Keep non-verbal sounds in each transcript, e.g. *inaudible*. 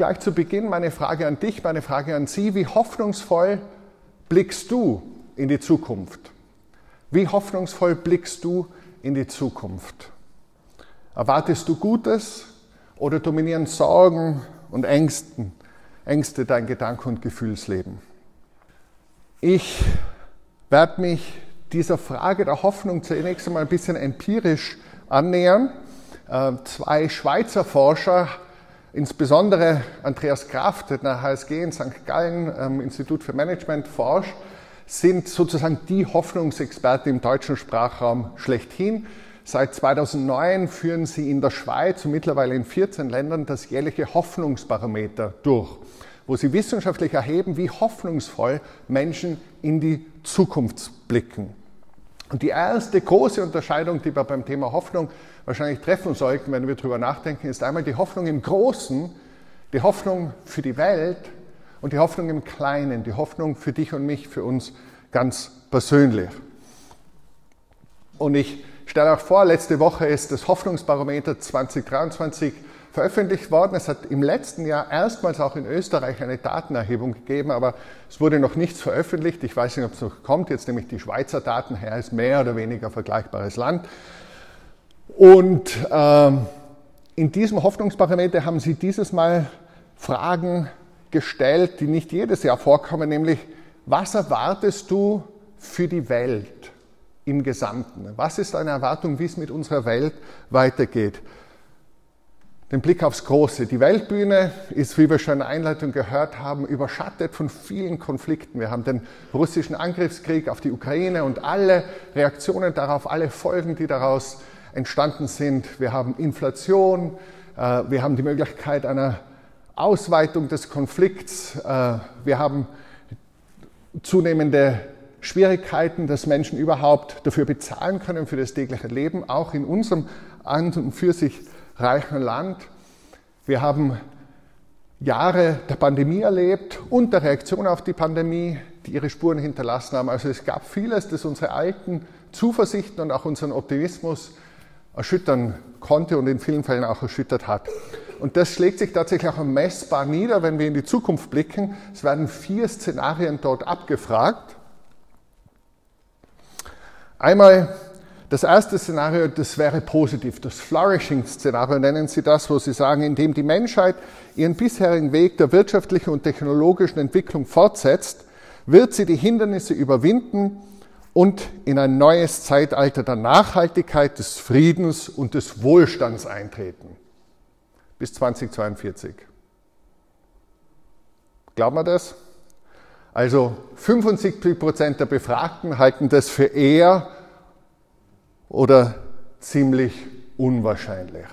gleich zu Beginn meine Frage an dich, meine Frage an Sie. Wie hoffnungsvoll blickst du in die Zukunft? Wie hoffnungsvoll blickst du in die Zukunft? Erwartest du Gutes oder dominieren Sorgen und Ängsten, Ängste dein Gedanke- und Gefühlsleben? Ich werde mich dieser Frage der Hoffnung zunächst einmal ein bisschen empirisch annähern. Äh, zwei Schweizer Forscher, insbesondere Andreas Kraft, der nach HSG in St. Gallen ähm, Institut für Management forscht, sind sozusagen die Hoffnungsexperten im deutschen Sprachraum schlechthin. Seit 2009 führen sie in der Schweiz und mittlerweile in 14 Ländern das jährliche Hoffnungsbarometer durch, wo sie wissenschaftlich erheben, wie hoffnungsvoll Menschen in die Zukunft blicken. Und die erste große Unterscheidung, die wir beim Thema Hoffnung wahrscheinlich treffen sollten, wenn wir darüber nachdenken, ist einmal die Hoffnung im Großen, die Hoffnung für die Welt und die Hoffnung im Kleinen, die Hoffnung für dich und mich, für uns ganz persönlich. Und ich stelle auch vor, letzte Woche ist das Hoffnungsbarometer 2023 veröffentlicht worden. Es hat im letzten Jahr erstmals auch in Österreich eine Datenerhebung gegeben, aber es wurde noch nichts veröffentlicht. Ich weiß nicht, ob es noch kommt. Jetzt nämlich die Schweizer Daten her, ist mehr oder weniger vergleichbares Land. Und ähm, in diesem Hoffnungsbarometer haben Sie dieses Mal Fragen gestellt, die nicht jedes Jahr vorkommen, nämlich was erwartest du für die Welt im Gesamten? Was ist deine Erwartung, wie es mit unserer Welt weitergeht? Den Blick aufs Große. Die Weltbühne ist, wie wir schon in der Einleitung gehört haben, überschattet von vielen Konflikten. Wir haben den russischen Angriffskrieg auf die Ukraine und alle Reaktionen darauf, alle Folgen, die daraus entstanden sind. Wir haben Inflation, äh, wir haben die Möglichkeit einer Ausweitung des Konflikts. Äh, wir haben zunehmende Schwierigkeiten, dass Menschen überhaupt dafür bezahlen können, für das tägliche Leben, auch in unserem an und für sich reichen Land. Wir haben Jahre der Pandemie erlebt und der Reaktion auf die Pandemie, die ihre Spuren hinterlassen haben. Also es gab vieles, das unsere alten Zuversichten und auch unseren Optimismus erschüttern konnte und in vielen Fällen auch erschüttert hat. Und das schlägt sich tatsächlich auch messbar nieder, wenn wir in die Zukunft blicken. Es werden vier Szenarien dort abgefragt. Einmal das erste Szenario, das wäre positiv, das Flourishing-Szenario nennen Sie das, wo Sie sagen, indem die Menschheit ihren bisherigen Weg der wirtschaftlichen und technologischen Entwicklung fortsetzt, wird sie die Hindernisse überwinden und in ein neues Zeitalter der Nachhaltigkeit, des Friedens und des Wohlstands eintreten bis 2042. Glauben wir das? Also 75 Prozent der Befragten halten das für eher oder ziemlich unwahrscheinlich.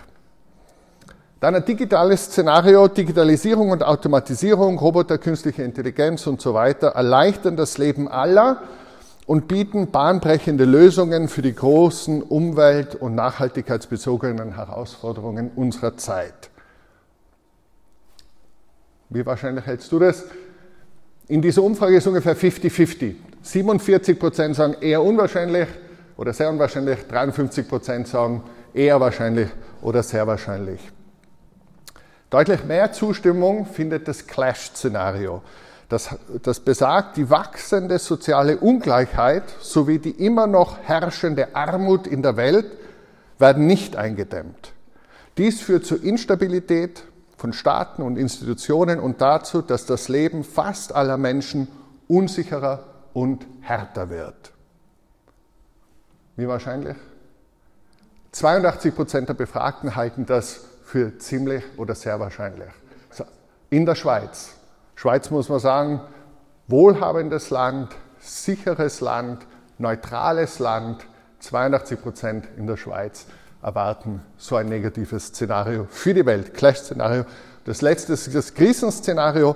Dann ein digitales Szenario, Digitalisierung und Automatisierung, Roboter, künstliche Intelligenz und so weiter erleichtern das Leben aller und bieten bahnbrechende Lösungen für die großen umwelt- und nachhaltigkeitsbezogenen Herausforderungen unserer Zeit. Wie wahrscheinlich hältst du das? In dieser Umfrage ist ungefähr 50-50. 47 Prozent sagen eher unwahrscheinlich oder sehr unwahrscheinlich, 53 Prozent sagen eher wahrscheinlich oder sehr wahrscheinlich. Deutlich mehr Zustimmung findet das Clash-Szenario. Das, das besagt, die wachsende soziale Ungleichheit sowie die immer noch herrschende Armut in der Welt werden nicht eingedämmt. Dies führt zu Instabilität, von Staaten und Institutionen und dazu, dass das Leben fast aller Menschen unsicherer und härter wird. Wie wahrscheinlich? 82 Prozent der Befragten halten das für ziemlich oder sehr wahrscheinlich. In der Schweiz. Schweiz muss man sagen, wohlhabendes Land, sicheres Land, neutrales Land, 82 Prozent in der Schweiz erwarten so ein negatives Szenario für die Welt, Clash-Szenario. Das letzte ist das Krisenszenario.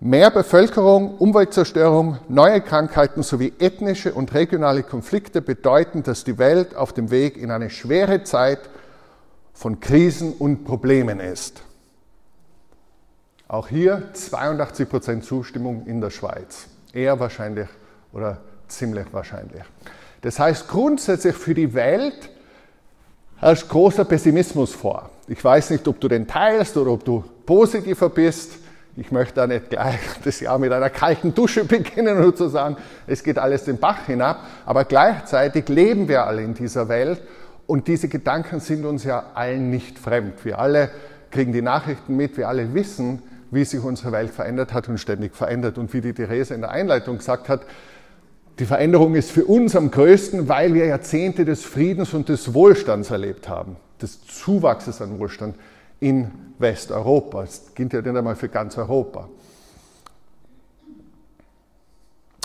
Mehr Bevölkerung, Umweltzerstörung, neue Krankheiten sowie ethnische und regionale Konflikte bedeuten, dass die Welt auf dem Weg in eine schwere Zeit von Krisen und Problemen ist. Auch hier 82 Prozent Zustimmung in der Schweiz. Eher wahrscheinlich oder ziemlich wahrscheinlich. Das heißt grundsätzlich für die Welt herrscht großer Pessimismus vor. Ich weiß nicht, ob du den teilst oder ob du positiver bist. Ich möchte da nicht gleich *laughs* das Jahr mit einer kalten Dusche *laughs* beginnen und zu sagen, es geht alles den Bach hinab, aber gleichzeitig leben wir alle in dieser Welt und diese Gedanken sind uns ja allen nicht fremd. Wir alle kriegen die Nachrichten mit, wir alle wissen, wie sich unsere Welt verändert hat und ständig verändert. Und wie die Therese in der Einleitung gesagt hat, die Veränderung ist für uns am größten, weil wir Jahrzehnte des Friedens und des Wohlstands erlebt haben, des Zuwachses an Wohlstand in Westeuropa. Das gilt ja nicht einmal für ganz Europa.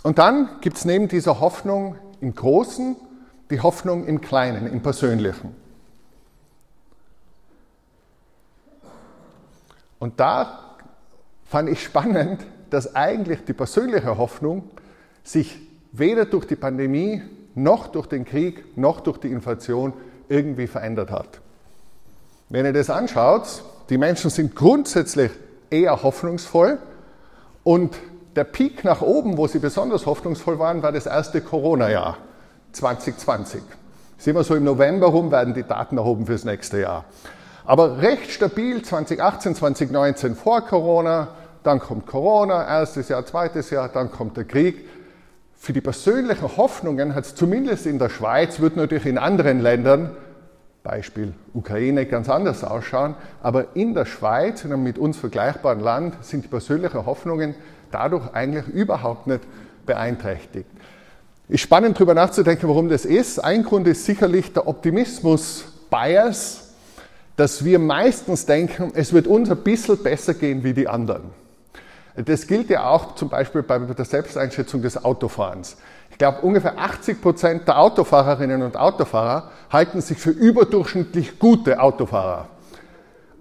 Und dann gibt es neben dieser Hoffnung im Großen die Hoffnung im Kleinen, im Persönlichen. Und da fand ich spannend, dass eigentlich die persönliche Hoffnung sich weder durch die Pandemie noch durch den Krieg noch durch die Inflation irgendwie verändert hat. Wenn ihr das anschaut, die Menschen sind grundsätzlich eher hoffnungsvoll und der Peak nach oben, wo sie besonders hoffnungsvoll waren, war das erste Corona-Jahr 2020. Sind wir so im November rum, werden die Daten erhoben fürs nächste Jahr. Aber recht stabil 2018, 2019 vor Corona, dann kommt Corona, erstes Jahr, zweites Jahr, dann kommt der Krieg. Für die persönlichen Hoffnungen hat es zumindest in der Schweiz, wird natürlich in anderen Ländern, Beispiel Ukraine, ganz anders ausschauen, aber in der Schweiz, in einem mit uns vergleichbaren Land, sind die persönlichen Hoffnungen dadurch eigentlich überhaupt nicht beeinträchtigt. Ist spannend darüber nachzudenken, warum das ist. Ein Grund ist sicherlich der Optimismus-Bias, dass wir meistens denken, es wird uns ein bisschen besser gehen wie die anderen. Das gilt ja auch zum Beispiel bei der Selbsteinschätzung des Autofahrens. Ich glaube, ungefähr 80 Prozent der Autofahrerinnen und Autofahrer halten sich für überdurchschnittlich gute Autofahrer.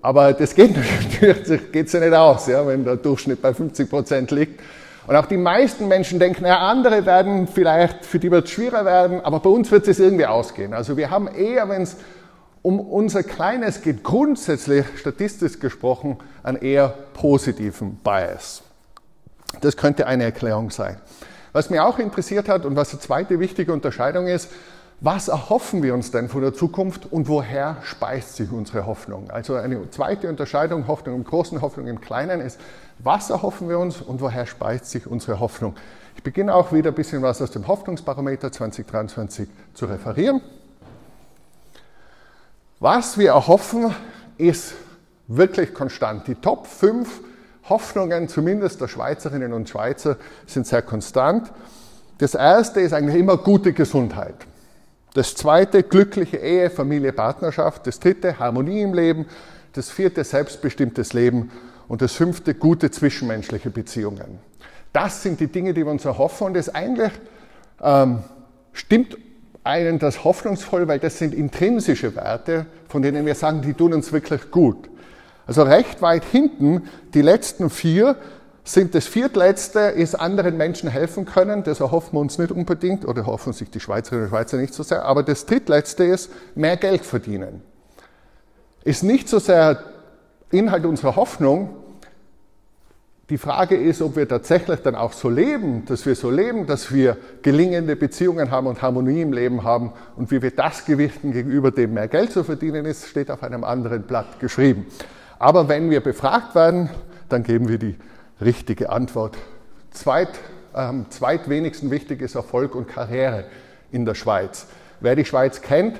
Aber das geht *laughs* natürlich geht's ja nicht aus, ja, wenn der Durchschnitt bei 50 Prozent liegt. Und auch die meisten Menschen denken, ja, andere werden vielleicht, für die wird es schwieriger werden, aber bei uns wird es irgendwie ausgehen. Also wir haben eher, wenn es um unser Kleines geht grundsätzlich, statistisch gesprochen, einen eher positiven Bias. Das könnte eine Erklärung sein. Was mir auch interessiert hat und was die zweite wichtige Unterscheidung ist, was erhoffen wir uns denn von der Zukunft und woher speist sich unsere Hoffnung? Also eine zweite Unterscheidung, Hoffnung im Großen, Hoffnung im Kleinen, ist, was erhoffen wir uns und woher speist sich unsere Hoffnung? Ich beginne auch wieder ein bisschen was aus dem Hoffnungsbarometer 2023 zu referieren. Was wir erhoffen, ist wirklich konstant. Die Top 5 Hoffnungen, zumindest der Schweizerinnen und Schweizer, sind sehr konstant. Das erste ist eigentlich immer gute Gesundheit. Das zweite, glückliche Ehe, Familie, Partnerschaft. Das dritte, Harmonie im Leben. Das vierte, selbstbestimmtes Leben. Und das fünfte, gute zwischenmenschliche Beziehungen. Das sind die Dinge, die wir uns erhoffen. Und das eigentlich ähm, stimmt einen das hoffnungsvoll, weil das sind intrinsische Werte, von denen wir sagen, die tun uns wirklich gut. Also recht weit hinten, die letzten vier, sind das viertletzte, ist anderen Menschen helfen können. Das erhoffen wir uns nicht unbedingt oder hoffen sich die Schweizerinnen und Schweizer nicht so sehr. Aber das drittletzte ist mehr Geld verdienen. Ist nicht so sehr Inhalt unserer Hoffnung, die Frage ist, ob wir tatsächlich dann auch so leben, dass wir so leben, dass wir gelingende Beziehungen haben und Harmonie im Leben haben und wie wir das gewichten gegenüber dem mehr Geld zu verdienen ist, steht auf einem anderen Blatt geschrieben. Aber wenn wir befragt werden, dann geben wir die richtige Antwort. Zweit, ähm, zweitwenigsten wichtig ist Erfolg und Karriere in der Schweiz. Wer die Schweiz kennt,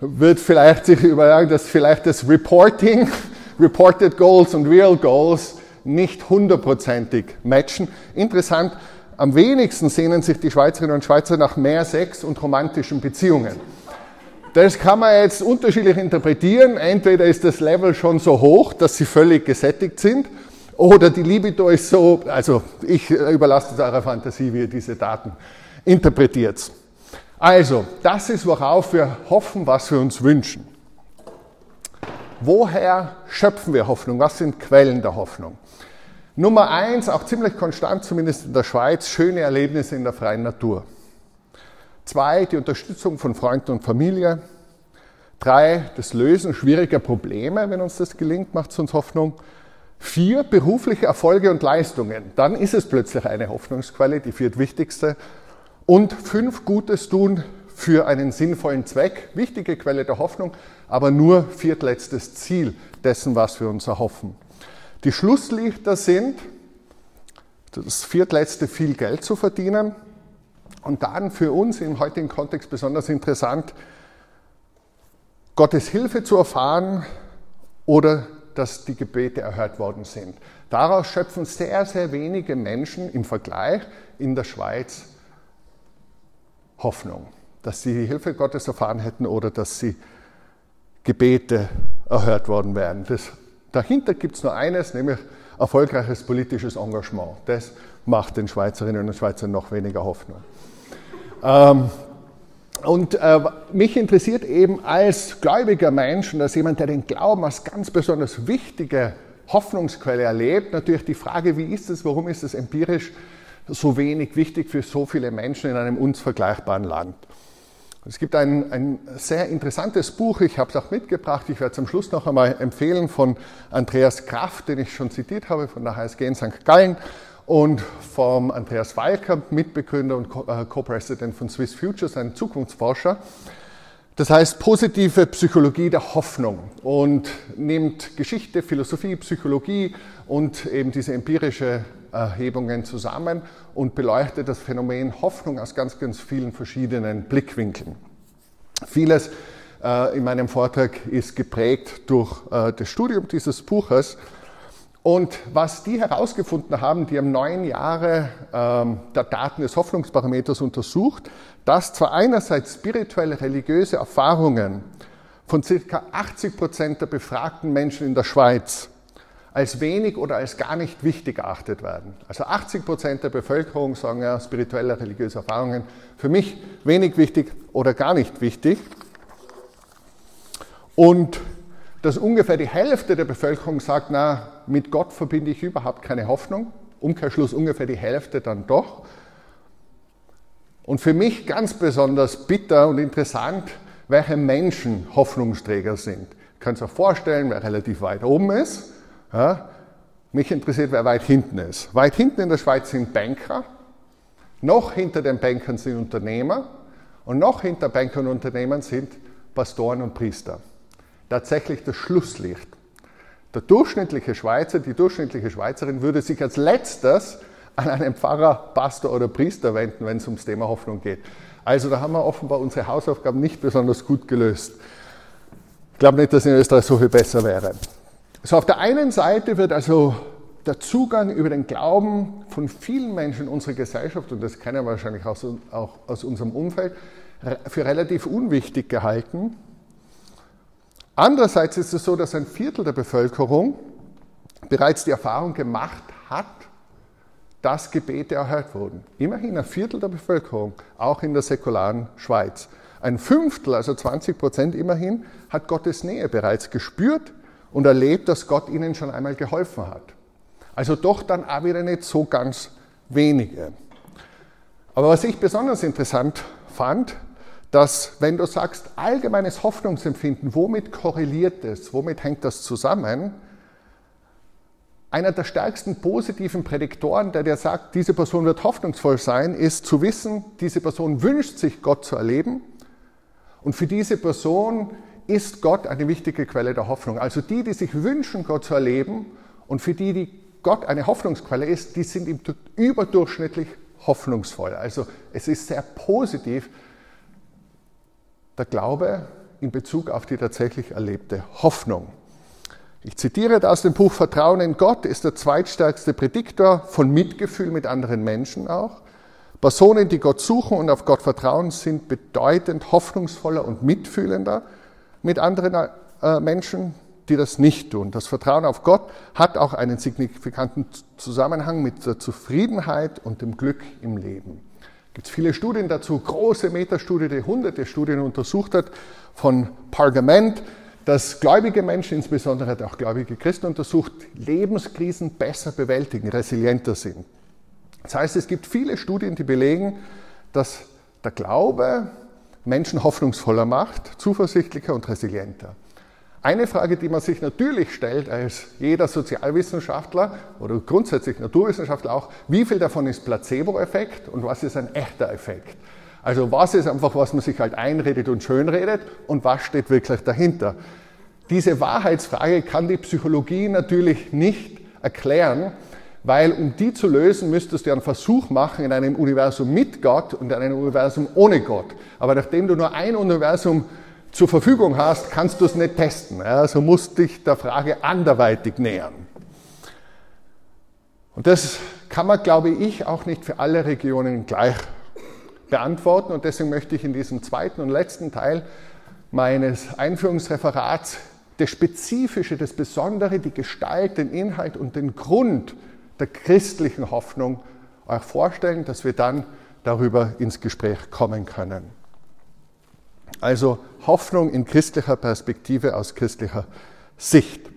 wird vielleicht sich überlegen, dass vielleicht das Reporting, *laughs* Reported Goals und Real Goals nicht hundertprozentig matchen. Interessant, am wenigsten sehnen sich die Schweizerinnen und Schweizer nach mehr Sex und romantischen Beziehungen. Das kann man jetzt unterschiedlich interpretieren. Entweder ist das Level schon so hoch, dass sie völlig gesättigt sind, oder die Libido ist so, also ich überlasse es eurer Fantasie, wie ihr diese Daten interpretiert. Also, das ist, worauf wir hoffen, was wir uns wünschen. Woher schöpfen wir Hoffnung? Was sind Quellen der Hoffnung? Nummer eins, auch ziemlich konstant, zumindest in der Schweiz, schöne Erlebnisse in der freien Natur. Zwei, die Unterstützung von Freunden und Familie. Drei, das Lösen schwieriger Probleme, wenn uns das gelingt, macht es uns Hoffnung. Vier, berufliche Erfolge und Leistungen. Dann ist es plötzlich eine Hoffnungsquelle, die viertwichtigste. Und fünf, Gutes tun für einen sinnvollen Zweck. Wichtige Quelle der Hoffnung, aber nur viertletztes Ziel dessen, was wir uns erhoffen. Die Schlusslichter sind, das viertletzte viel Geld zu verdienen und dann für uns im heutigen Kontext besonders interessant, Gottes Hilfe zu erfahren oder dass die Gebete erhört worden sind. Daraus schöpfen sehr, sehr wenige Menschen im Vergleich in der Schweiz Hoffnung, dass sie die Hilfe Gottes erfahren hätten oder dass sie Gebete erhört worden wären. Das, dahinter gibt es nur eines, nämlich erfolgreiches politisches Engagement. Das macht den Schweizerinnen und Schweizern noch weniger Hoffnung. Ähm, und äh, mich interessiert eben als gläubiger Mensch und als jemand, der den Glauben als ganz besonders wichtige Hoffnungsquelle erlebt, natürlich die Frage, wie ist es, warum ist es empirisch so wenig wichtig für so viele Menschen in einem uns vergleichbaren Land? Es gibt ein, ein sehr interessantes Buch, ich habe es auch mitgebracht, ich werde es am Schluss noch einmal empfehlen, von Andreas Kraft, den ich schon zitiert habe, von der HSG in St. Gallen und vom Andreas Walker, Mitbegründer und äh, Co-President von Swiss Futures, ein Zukunftsforscher. Das heißt positive Psychologie der Hoffnung und nimmt Geschichte, Philosophie, Psychologie und eben diese empirische Erhebungen zusammen und beleuchtet das Phänomen Hoffnung aus ganz, ganz vielen verschiedenen Blickwinkeln. Vieles äh, in meinem Vortrag ist geprägt durch äh, das Studium dieses Buches und was die herausgefunden haben, die haben neun Jahre ähm, der Daten des Hoffnungsbarometers untersucht, dass zwar einerseits spirituelle, religiöse Erfahrungen von circa 80 Prozent der befragten Menschen in der Schweiz als wenig oder als gar nicht wichtig erachtet werden. Also 80 Prozent der Bevölkerung sagen ja, spirituelle, religiöse Erfahrungen für mich wenig wichtig oder gar nicht wichtig. Und dass ungefähr die Hälfte der Bevölkerung sagt, na, mit Gott verbinde ich überhaupt keine Hoffnung. Umkehrschluss ungefähr die Hälfte dann doch. Und für mich ganz besonders bitter und interessant, welche Menschen Hoffnungsträger sind. Ich kann es auch vorstellen, wer relativ weit oben ist. Ja, mich interessiert, wer weit hinten ist. Weit hinten in der Schweiz sind Banker, noch hinter den Bankern sind Unternehmer und noch hinter Bankern und Unternehmern sind Pastoren und Priester tatsächlich das Schlusslicht. Der durchschnittliche Schweizer, die durchschnittliche Schweizerin würde sich als letztes an einen Pfarrer, Pastor oder Priester wenden, wenn es ums Thema Hoffnung geht. Also da haben wir offenbar unsere Hausaufgaben nicht besonders gut gelöst. Ich glaube nicht, dass in Österreich so viel besser wäre. So auf der einen Seite wird also der Zugang über den Glauben von vielen Menschen unserer Gesellschaft, und das kennen wir wahrscheinlich auch aus unserem Umfeld, für relativ unwichtig gehalten. Andererseits ist es so, dass ein Viertel der Bevölkerung bereits die Erfahrung gemacht hat, dass Gebete erhört wurden. Immerhin ein Viertel der Bevölkerung, auch in der säkularen Schweiz. Ein Fünftel, also 20 Prozent immerhin, hat Gottes Nähe bereits gespürt und erlebt, dass Gott ihnen schon einmal geholfen hat. Also doch dann auch wieder nicht so ganz wenige. Aber was ich besonders interessant fand, dass wenn du sagst, allgemeines Hoffnungsempfinden, womit korreliert es, womit hängt das zusammen? Einer der stärksten positiven Prädiktoren, der dir sagt, diese Person wird hoffnungsvoll sein, ist zu wissen, diese Person wünscht sich Gott zu erleben und für diese Person ist Gott eine wichtige Quelle der Hoffnung. Also die, die sich wünschen, Gott zu erleben und für die, die Gott eine Hoffnungsquelle ist, die sind überdurchschnittlich hoffnungsvoll. Also es ist sehr positiv, der Glaube in Bezug auf die tatsächlich erlebte Hoffnung. Ich zitiere aus dem Buch Vertrauen in Gott ist der zweitstärkste Prädiktor von Mitgefühl mit anderen Menschen auch. Personen, die Gott suchen und auf Gott vertrauen, sind bedeutend hoffnungsvoller und mitfühlender mit anderen äh, Menschen, die das nicht tun. Das Vertrauen auf Gott hat auch einen signifikanten Zusammenhang mit der Zufriedenheit und dem Glück im Leben. Es gibt viele Studien dazu, große Metastudie, die hunderte Studien untersucht hat, von Pargament, dass gläubige Menschen, insbesondere auch gläubige Christen untersucht, Lebenskrisen besser bewältigen, resilienter sind. Das heißt, es gibt viele Studien, die belegen, dass der Glaube Menschen hoffnungsvoller macht, zuversichtlicher und resilienter. Eine Frage, die man sich natürlich stellt als jeder Sozialwissenschaftler oder grundsätzlich Naturwissenschaftler auch, wie viel davon ist Placebo-Effekt und was ist ein echter Effekt? Also was ist einfach, was man sich halt einredet und schönredet und was steht wirklich dahinter? Diese Wahrheitsfrage kann die Psychologie natürlich nicht erklären, weil um die zu lösen, müsstest du einen Versuch machen in einem Universum mit Gott und in einem Universum ohne Gott. Aber nachdem du nur ein Universum zur Verfügung hast, kannst du es nicht testen. Also musst dich der Frage anderweitig nähern. Und das kann man, glaube ich, auch nicht für alle Regionen gleich beantworten. Und deswegen möchte ich in diesem zweiten und letzten Teil meines Einführungsreferats das Spezifische, das Besondere, die Gestalt, den Inhalt und den Grund der christlichen Hoffnung euch vorstellen, dass wir dann darüber ins Gespräch kommen können. Also Hoffnung in christlicher Perspektive aus christlicher Sicht.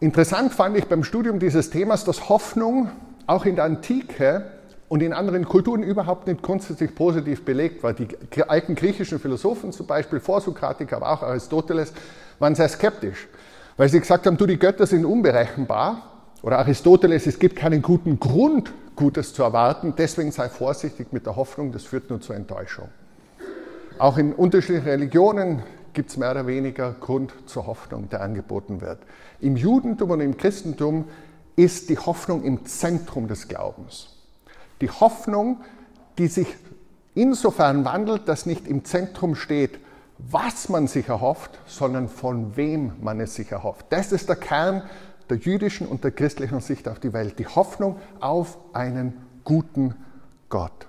Interessant fand ich beim Studium dieses Themas, dass Hoffnung auch in der Antike und in anderen Kulturen überhaupt nicht grundsätzlich positiv belegt war. Die alten griechischen Philosophen, zum Beispiel Vorsokratiker, aber auch Aristoteles, waren sehr skeptisch, weil sie gesagt haben, du, die Götter sind unberechenbar. Oder Aristoteles, es gibt keinen guten Grund, Gutes zu erwarten, deswegen sei vorsichtig mit der Hoffnung, das führt nur zur Enttäuschung. Auch in unterschiedlichen Religionen gibt es mehr oder weniger Grund zur Hoffnung, der angeboten wird. Im Judentum und im Christentum ist die Hoffnung im Zentrum des Glaubens. Die Hoffnung, die sich insofern wandelt, dass nicht im Zentrum steht, was man sich erhofft, sondern von wem man es sich erhofft. Das ist der Kern der jüdischen und der christlichen Sicht auf die Welt. Die Hoffnung auf einen guten Gott.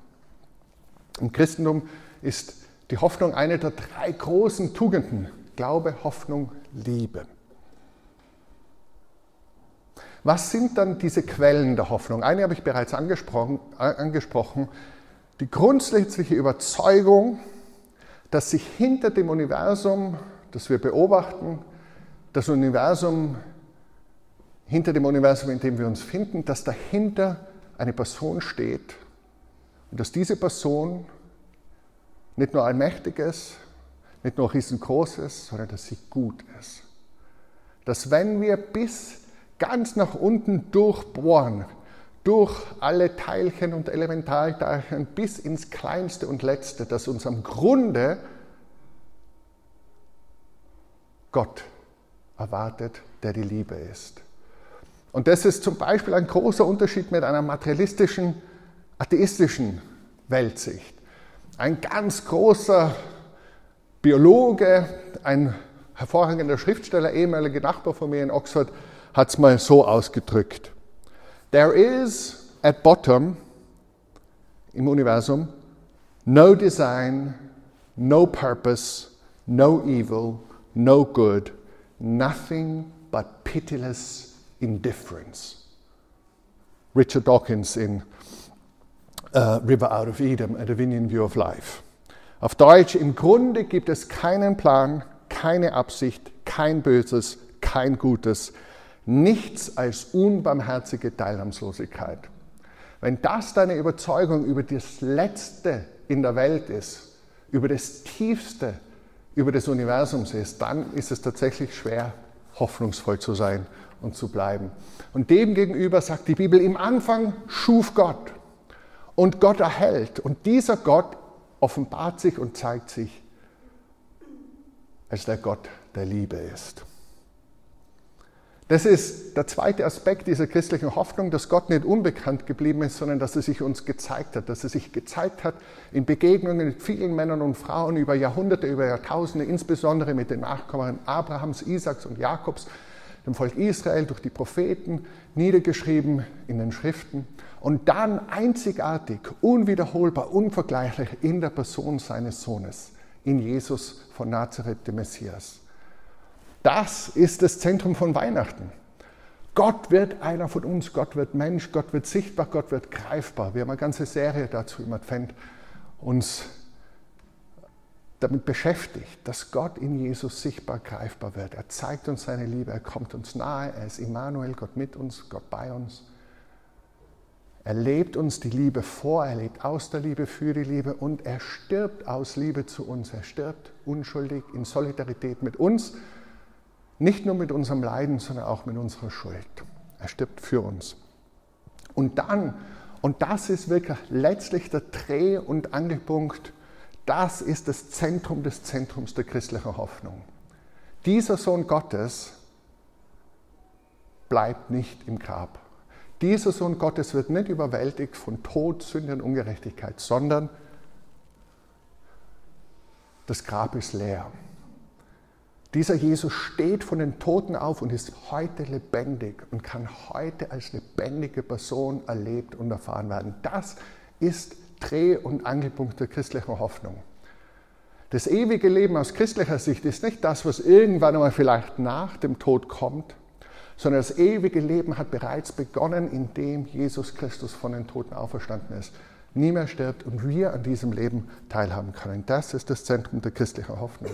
Im Christentum ist die Hoffnung eine der drei großen Tugenden. Glaube, Hoffnung, Liebe. Was sind dann diese Quellen der Hoffnung? Eine habe ich bereits angesprochen, angesprochen. Die grundsätzliche Überzeugung, dass sich hinter dem Universum, das wir beobachten, das Universum, hinter dem Universum, in dem wir uns finden, dass dahinter eine Person steht und dass diese Person nicht nur allmächtig ist, nicht nur riesengroß ist, sondern dass sie gut ist. Dass wenn wir bis ganz nach unten durchbohren, durch alle Teilchen und Elementarteilchen bis ins kleinste und letzte, dass uns am Grunde Gott erwartet, der die Liebe ist. Und das ist zum Beispiel ein großer Unterschied mit einer materialistischen, atheistischen Weltsicht. Ein ganz großer Biologe, ein hervorragender Schriftsteller, ehemaliger Nachbar von mir in Oxford, hat es mal so ausgedrückt. There is at bottom im Universum no design, no purpose, no evil, no good, nothing but pitiless indifference. Richard Dawkins in uh, River Out of Eden, A Divinian View of Life. Auf Deutsch, im Grunde gibt es keinen Plan, keine Absicht, kein Böses, kein Gutes, nichts als unbarmherzige Teilnahmslosigkeit. Wenn das deine Überzeugung über das Letzte in der Welt ist, über das Tiefste, über das Universum ist, dann ist es tatsächlich schwer, hoffnungsvoll zu sein und zu bleiben. Und demgegenüber sagt die Bibel, im Anfang schuf Gott und Gott erhält. Und dieser Gott offenbart sich und zeigt sich als der Gott der Liebe ist. Das ist der zweite Aspekt dieser christlichen Hoffnung, dass Gott nicht unbekannt geblieben ist, sondern dass er sich uns gezeigt hat, dass er sich gezeigt hat in Begegnungen mit vielen Männern und Frauen über Jahrhunderte, über Jahrtausende, insbesondere mit den Nachkommen Abrahams, Isaaks und Jakobs, dem Volk Israel durch die Propheten, niedergeschrieben in den Schriften und dann einzigartig, unwiederholbar, unvergleichlich in der Person seines Sohnes, in Jesus von Nazareth, dem Messias. Das ist das Zentrum von Weihnachten. Gott wird einer von uns, Gott wird Mensch, Gott wird sichtbar, Gott wird greifbar. Wir haben eine ganze Serie dazu im Advent uns damit beschäftigt, dass Gott in Jesus sichtbar greifbar wird. Er zeigt uns seine Liebe, er kommt uns nahe, er ist Immanuel, Gott mit uns, Gott bei uns. Er lebt uns die Liebe vor, er lebt aus der Liebe für die Liebe und er stirbt aus Liebe zu uns. Er stirbt unschuldig in Solidarität mit uns nicht nur mit unserem Leiden, sondern auch mit unserer Schuld. Er stirbt für uns. Und dann, und das ist wirklich letztlich der Dreh- und Angelpunkt, das ist das Zentrum des Zentrums der christlichen Hoffnung. Dieser Sohn Gottes bleibt nicht im Grab. Dieser Sohn Gottes wird nicht überwältigt von Tod, Sünde und Ungerechtigkeit, sondern das Grab ist leer. Dieser Jesus steht von den Toten auf und ist heute lebendig und kann heute als lebendige Person erlebt und erfahren werden. Das ist Dreh- und Angelpunkt der christlichen Hoffnung. Das ewige Leben aus christlicher Sicht ist nicht das, was irgendwann einmal vielleicht nach dem Tod kommt, sondern das ewige Leben hat bereits begonnen, indem Jesus Christus von den Toten auferstanden ist, nie mehr stirbt und wir an diesem Leben teilhaben können. Das ist das Zentrum der christlichen Hoffnung.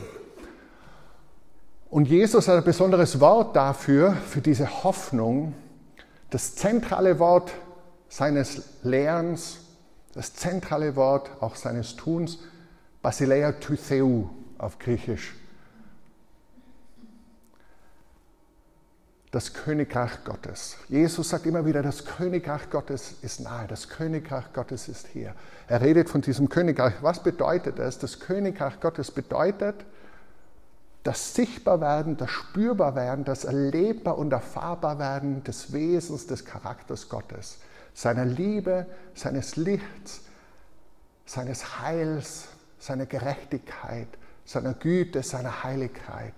Und Jesus hat ein besonderes Wort dafür, für diese Hoffnung, das zentrale Wort seines Lehrens, das zentrale Wort auch seines Tuns, Basileia Theou auf Griechisch. Das Königreich Gottes. Jesus sagt immer wieder, das Königreich Gottes ist nahe, das Königreich Gottes ist hier. Er redet von diesem Königreich. Was bedeutet das? Das Königreich Gottes bedeutet, das Sichtbarwerden, das Spürbarwerden, das Erlebbar und Erfahrbarwerden des Wesens, des Charakters Gottes, seiner Liebe, seines Lichts, seines Heils, seiner Gerechtigkeit, seiner Güte, seiner Heiligkeit.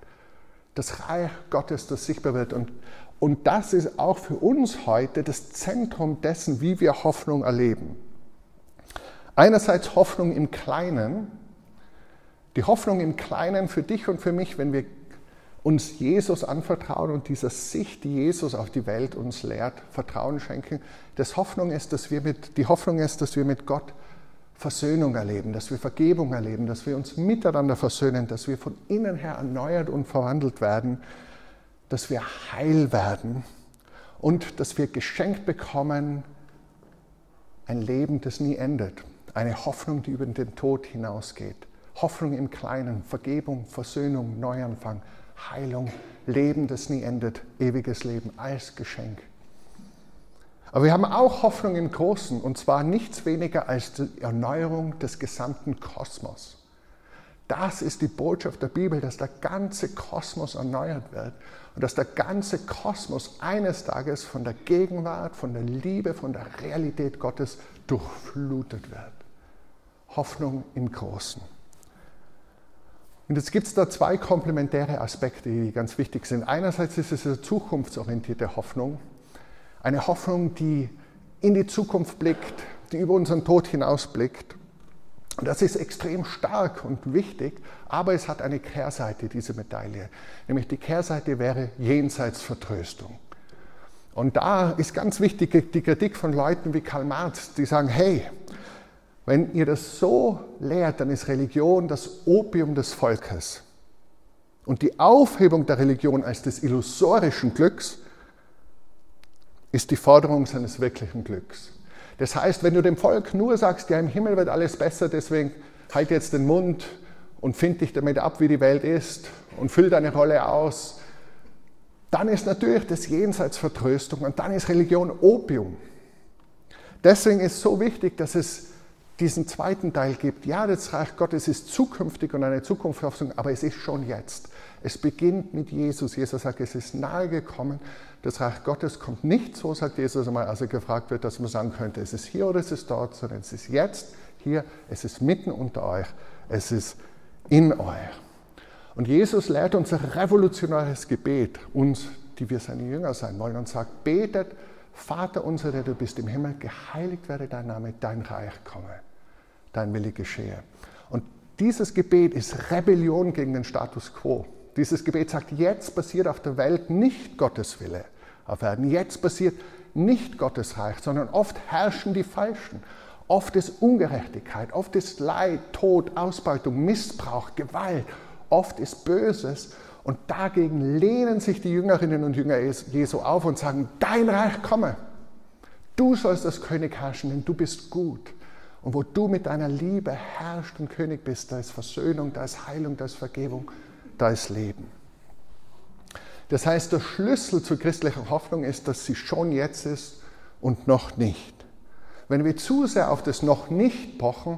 Das Reich Gottes, das sichtbar wird. Und, und das ist auch für uns heute das Zentrum dessen, wie wir Hoffnung erleben. Einerseits Hoffnung im Kleinen, die Hoffnung im Kleinen für dich und für mich, wenn wir uns Jesus anvertrauen und dieser Sicht, die Jesus auf die Welt uns lehrt, Vertrauen schenken. Das Hoffnung ist, dass wir mit, die Hoffnung ist, dass wir mit Gott Versöhnung erleben, dass wir Vergebung erleben, dass wir uns miteinander versöhnen, dass wir von innen her erneuert und verwandelt werden, dass wir heil werden und dass wir geschenkt bekommen ein Leben, das nie endet, eine Hoffnung, die über den Tod hinausgeht. Hoffnung im Kleinen, Vergebung, Versöhnung, Neuanfang, Heilung, Leben, das nie endet, ewiges Leben als Geschenk. Aber wir haben auch Hoffnung im Großen, und zwar nichts weniger als die Erneuerung des gesamten Kosmos. Das ist die Botschaft der Bibel, dass der ganze Kosmos erneuert wird und dass der ganze Kosmos eines Tages von der Gegenwart, von der Liebe, von der Realität Gottes durchflutet wird. Hoffnung im Großen. Und jetzt gibt es da zwei komplementäre Aspekte, die ganz wichtig sind. Einerseits ist es eine zukunftsorientierte Hoffnung, eine Hoffnung, die in die Zukunft blickt, die über unseren Tod hinausblickt. Und das ist extrem stark und wichtig, aber es hat eine Kehrseite, diese Medaille. Nämlich die Kehrseite wäre Jenseitsvertröstung. Und da ist ganz wichtig die Kritik von Leuten wie Karl Marx, die sagen, hey, wenn ihr das so lehrt, dann ist Religion das Opium des Volkes. Und die Aufhebung der Religion als des illusorischen Glücks ist die Forderung seines wirklichen Glücks. Das heißt, wenn du dem Volk nur sagst, ja, im Himmel wird alles besser, deswegen halt jetzt den Mund und find dich damit ab, wie die Welt ist und füll deine Rolle aus, dann ist natürlich das Jenseits Vertröstung und dann ist Religion Opium. Deswegen ist so wichtig, dass es diesen zweiten Teil gibt. Ja, das Reich Gottes ist zukünftig und eine Zukunftshoffnung, aber es ist schon jetzt. Es beginnt mit Jesus. Jesus sagt, es ist nahe gekommen. Das Reich Gottes kommt nicht so, sagt Jesus einmal, als er gefragt wird, dass man sagen könnte, es ist hier oder es ist dort, sondern es ist jetzt hier, es ist mitten unter euch, es ist in euch. Und Jesus lehrt uns ein revolutionäres Gebet, uns, die wir seine Jünger sein wollen, und sagt, betet, Vater unser, der du bist im Himmel, geheiligt werde dein Name, dein Reich komme dein Wille geschehe. Und dieses Gebet ist Rebellion gegen den Status quo. Dieses Gebet sagt, jetzt passiert auf der Welt nicht Gottes Wille auf Erden. Jetzt passiert nicht Gottes Reich, sondern oft herrschen die Falschen. Oft ist Ungerechtigkeit, oft ist Leid, Tod, Ausbeutung, Missbrauch, Gewalt. Oft ist Böses. Und dagegen lehnen sich die Jüngerinnen und Jünger Jesu auf und sagen, dein Reich komme. Du sollst das König herrschen, denn du bist gut. Und wo du mit deiner Liebe herrschst und König bist, da ist Versöhnung, da ist Heilung, da ist Vergebung, da ist Leben. Das heißt, der Schlüssel zur christlichen Hoffnung ist, dass sie schon jetzt ist und noch nicht. Wenn wir zu sehr auf das noch nicht pochen,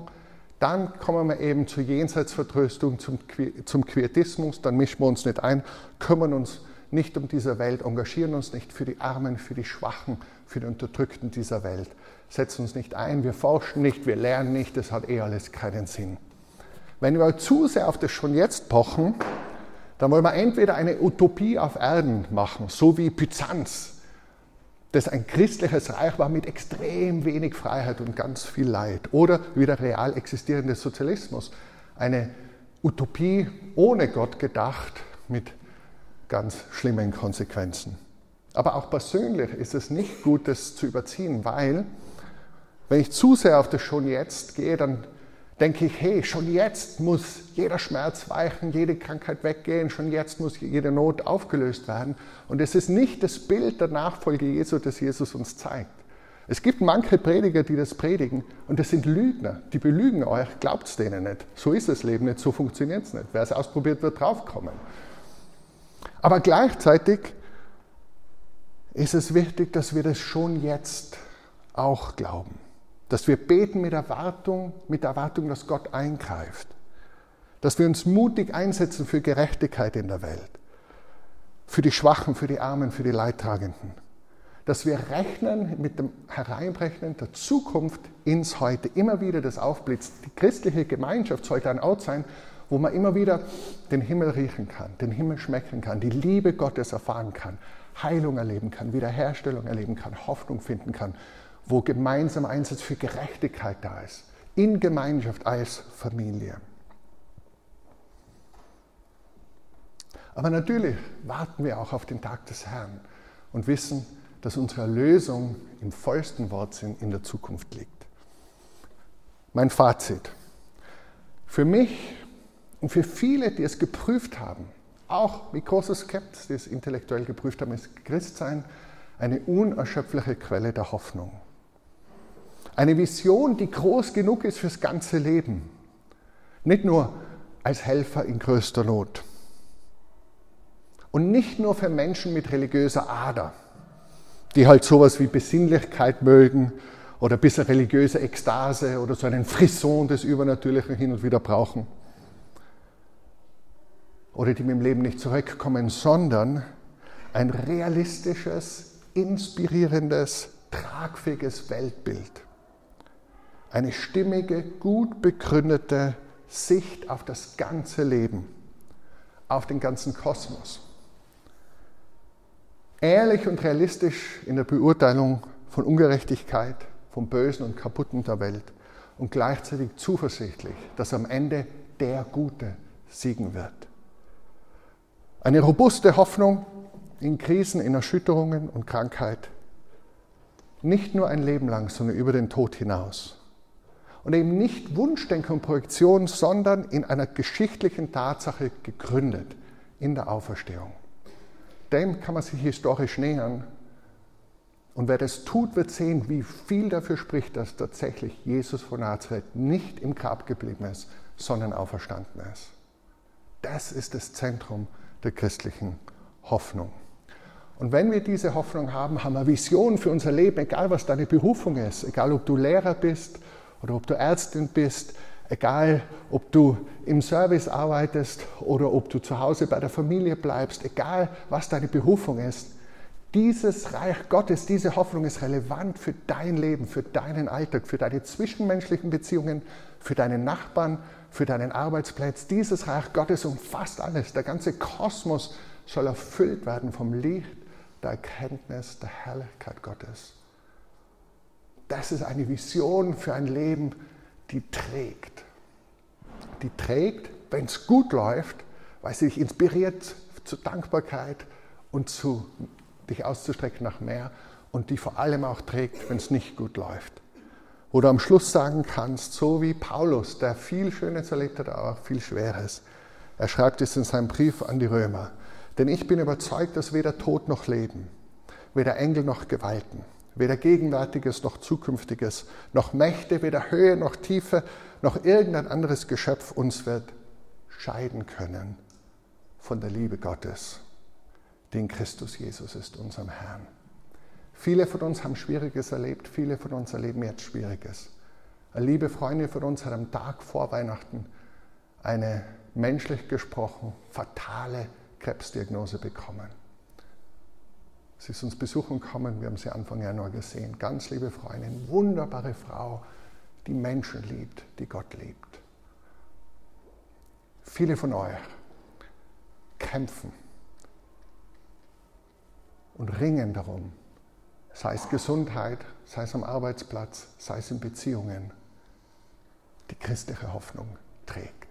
dann kommen wir eben zur Jenseitsvertröstung, zum, zum Quietismus, dann mischen wir uns nicht ein, kümmern uns nicht um diese Welt, engagieren uns nicht für die Armen, für die Schwachen, für die Unterdrückten dieser Welt, setzen uns nicht ein, wir forschen nicht, wir lernen nicht, das hat eh alles keinen Sinn. Wenn wir zu sehr auf das schon jetzt pochen, dann wollen wir entweder eine Utopie auf Erden machen, so wie Byzanz, das ein christliches Reich war mit extrem wenig Freiheit und ganz viel Leid, oder wie der real existierende Sozialismus, eine Utopie ohne Gott gedacht mit ganz schlimmen Konsequenzen. Aber auch persönlich ist es nicht gut, das zu überziehen, weil wenn ich zu sehr auf das schon jetzt gehe, dann denke ich, hey, schon jetzt muss jeder Schmerz weichen, jede Krankheit weggehen, schon jetzt muss jede Not aufgelöst werden. Und es ist nicht das Bild der Nachfolge Jesu, das Jesus uns zeigt. Es gibt manche Prediger, die das predigen und das sind Lügner, die belügen euch, glaubt es denen nicht. So ist das Leben nicht, so funktioniert es nicht. Wer es ausprobiert, wird draufkommen. Aber gleichzeitig ist es wichtig, dass wir das schon jetzt auch glauben. Dass wir beten mit Erwartung, mit der Erwartung, dass Gott eingreift. Dass wir uns mutig einsetzen für Gerechtigkeit in der Welt. Für die Schwachen, für die Armen, für die Leidtragenden. Dass wir rechnen mit dem Hereinbrechen der Zukunft ins Heute. Immer wieder das aufblitzt. Die christliche Gemeinschaft sollte ein Ort sein, wo man immer wieder den Himmel riechen kann, den Himmel schmecken kann, die Liebe Gottes erfahren kann, Heilung erleben kann, Wiederherstellung erleben kann, Hoffnung finden kann, wo gemeinsam Einsatz für Gerechtigkeit da ist, in Gemeinschaft als Familie. Aber natürlich warten wir auch auf den Tag des Herrn und wissen, dass unsere Erlösung im vollsten Wortsinn in der Zukunft liegt. Mein Fazit. Für mich und für viele, die es geprüft haben, auch mit großer Skepsis, es intellektuell geprüft haben, ist Christsein eine unerschöpfliche Quelle der Hoffnung. Eine Vision, die groß genug ist fürs ganze Leben. Nicht nur als Helfer in größter Not. Und nicht nur für Menschen mit religiöser Ader, die halt sowas wie Besinnlichkeit mögen oder ein bisschen religiöse Ekstase oder so einen Frisson des Übernatürlichen hin und wieder brauchen. Oder die mit dem Leben nicht zurückkommen, sondern ein realistisches, inspirierendes, tragfähiges Weltbild eine stimmige, gut begründete Sicht auf das ganze Leben, auf den ganzen Kosmos. Ehrlich und realistisch in der Beurteilung von Ungerechtigkeit, vom Bösen und Kaputten der Welt und gleichzeitig zuversichtlich, dass am Ende der Gute siegen wird. Eine robuste Hoffnung in Krisen, in Erschütterungen und Krankheit. Nicht nur ein Leben lang, sondern über den Tod hinaus. Und eben nicht Wunschdenken und Projektion, sondern in einer geschichtlichen Tatsache gegründet, in der Auferstehung. Dem kann man sich historisch nähern. Und wer das tut, wird sehen, wie viel dafür spricht, dass tatsächlich Jesus von Nazareth nicht im Grab geblieben ist, sondern auferstanden ist. Das ist das Zentrum der christlichen Hoffnung. Und wenn wir diese Hoffnung haben, haben wir Vision für unser Leben, egal was deine Berufung ist, egal ob du Lehrer bist oder ob du Ärztin bist, egal ob du im Service arbeitest oder ob du zu Hause bei der Familie bleibst, egal was deine Berufung ist, dieses Reich Gottes, diese Hoffnung ist relevant für dein Leben, für deinen Alltag, für deine zwischenmenschlichen Beziehungen, für deinen Nachbarn, für deinen Arbeitsplatz. Dieses Reich Gottes umfasst alles. Der ganze Kosmos soll erfüllt werden vom Licht der Erkenntnis der Herrlichkeit Gottes das ist eine Vision für ein Leben, die trägt. Die trägt, wenn es gut läuft, weil sie dich inspiriert zur Dankbarkeit und zu dich auszustrecken nach mehr und die vor allem auch trägt, wenn es nicht gut läuft. Wo du am Schluss sagen kannst, so wie Paulus, der viel Schönes erlebt hat, aber auch viel Schweres. Er schreibt es in seinem Brief an die Römer. Denn ich bin überzeugt, dass weder Tod noch Leben, weder Engel noch Gewalten, weder Gegenwärtiges noch Zukünftiges, noch Mächte, weder Höhe noch Tiefe, noch irgendein anderes Geschöpf uns wird scheiden können von der Liebe Gottes, die in Christus Jesus ist, unserem Herrn. Viele von uns haben Schwieriges erlebt, viele von uns erleben jetzt Schwieriges. Eine liebe Freundin von uns hat am Tag vor Weihnachten eine menschlich gesprochen fatale Krebsdiagnose bekommen. Sie ist uns besuchen gekommen, wir haben sie Anfang Januar gesehen. Ganz liebe Freundin, wunderbare Frau, die Menschen liebt, die Gott liebt. Viele von euch kämpfen und ringen darum, sei es Gesundheit, sei es am Arbeitsplatz, sei es in Beziehungen, die christliche Hoffnung trägt.